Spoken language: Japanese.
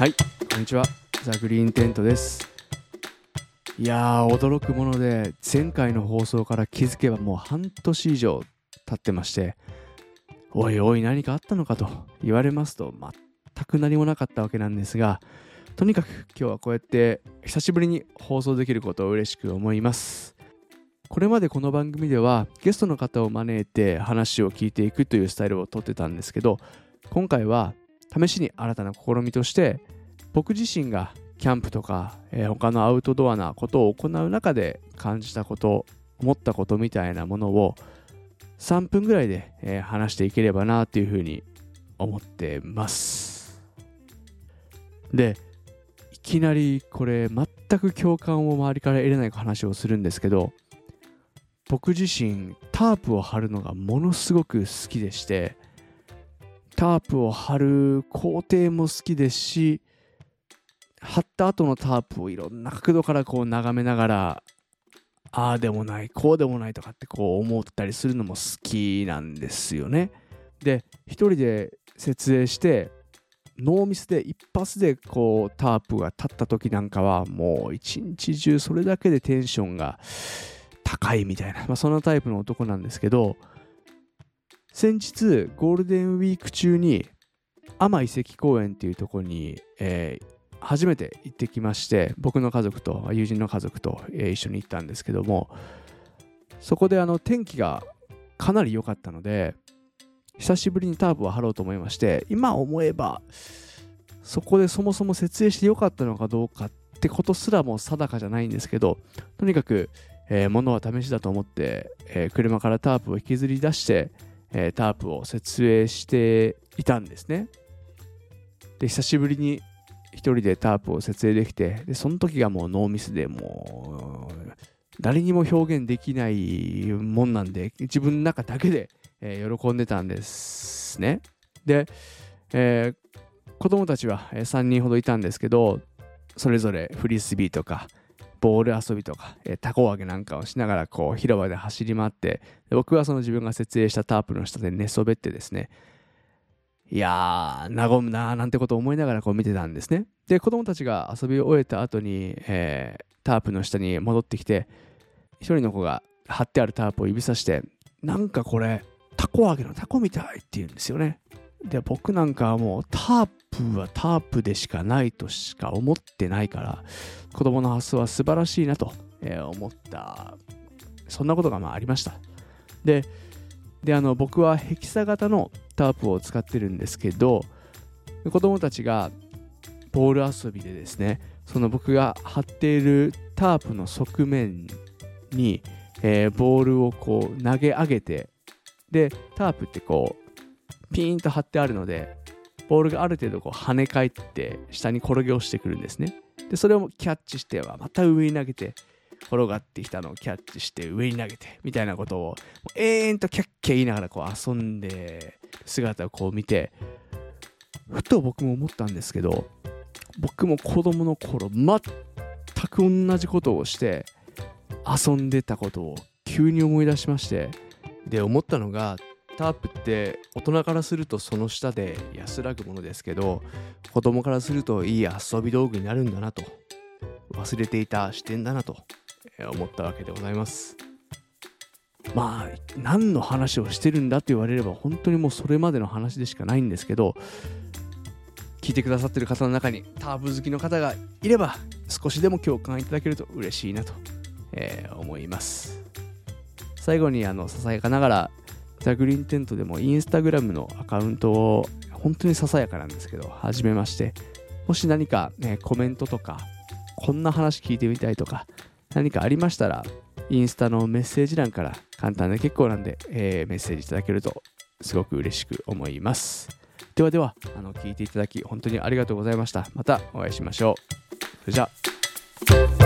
はい。こんにちは。ザ・グリーンテントです。いやー驚くもので前回の放送から気づけばもう半年以上経ってましておいおい何かあったのかと言われますと全く何もなかったわけなんですがとにかく今日はこうやって久しぶりに放送できることを嬉しく思います。これまでこの番組ではゲストの方を招いて話を聞いていくというスタイルをとってたんですけど今回は試しに新たな試みとして僕自身がキャンプとか、えー、他のアウトドアなことを行う中で感じたこと思ったことみたいなものを3分ぐらいで、えー、話していければなというふうに思ってます。でいきなりこれ全く共感を周りから得れない話をするんですけど僕自身タープを張るのがものすごく好きでしてタープを張る工程も好きですし貼った後のタープをいろんな角度からこう眺めながらああでもないこうでもないとかってこう思ったりするのも好きなんですよね。で一人で設営してノーミスで一発でこうタープが立った時なんかはもう一日中それだけでテンションが高いみたいな、まあ、そんなタイプの男なんですけど先日ゴールデンウィーク中に天遺跡公園っていうところに、えー、初めて行ってきまして僕の家族と友人の家族と、えー、一緒に行ったんですけどもそこであの天気がかなり良かったので久しぶりにタープを張ろうと思いまして今思えばそこでそもそも設営して良かったのかどうかってことすらも定かじゃないんですけどとにかく、えー、物は試しだと思って、えー、車からタープを引きずり出して、えー、タープを設営していたんですね。で久しぶりに一人でタープを設営できてでその時がもうノーミスでもう誰にも表現できないもんなんで自分の中だけで、えー、喜んでたんですね。で、えー、子供たちは3人ほどいたんですけどそれぞれフリスビーとかボール遊びとか、えー、タコ揚げなんかをしながらこう広場で走り回って僕はその自分が設営したタープの下で寝そべってですねいやー、和むなーなんてことを思いながらこう見てたんですね。で、子供たちが遊び終えた後に、えー、タープの下に戻ってきて、一人の子が貼ってあるタープを指さして、なんかこれ、タコ揚げのタコみたいって言うんですよね。で、僕なんかはもうタープはタープでしかないとしか思ってないから、子供の発想は素晴らしいなと思った、そんなことがまあありました。で、であの僕はヘキサ型のタープを使ってるんですけど子供たちがボール遊びでですねその僕が貼っているタープの側面に、えー、ボールをこう投げ上げてでタープってこうピーンと張ってあるのでボールがある程度こう跳ね返って下に転げ落ちてくるんですね。でそれをキャッチしてはまた上に投げて転がってきたのをキャッチして上に投げてみたいなことを永遠とキャッキャ言いながらこう遊んで姿をこう見てふと僕も思ったんですけど僕も子供の頃全く同じことをして遊んでたことを急に思い出しましてで思ったのがタープって大人からするとその下で安らぐものですけど子供からするといい遊び道具になるんだなと忘れていた視点だなと思ったわけでございます。まあ何の話をしてるんだって言われれば本当にもうそれまでの話でしかないんですけど聞いてくださってる方の中にタープ好きの方がいれば少しでも共感いただけると嬉しいなと、えー、思います最後にあのささやかながらザ・グリーンテントでもインスタグラムのアカウントを本当にささやかなんですけど始めましてもし何か、ね、コメントとかこんな話聞いてみたいとか何かありましたら、インスタのメッセージ欄から簡単で結構なんで、えー、メッセージいただけるとすごく嬉しく思います。ではでは、あの聞いていただき本当にありがとうございました。またお会いしましょう。それじゃあ。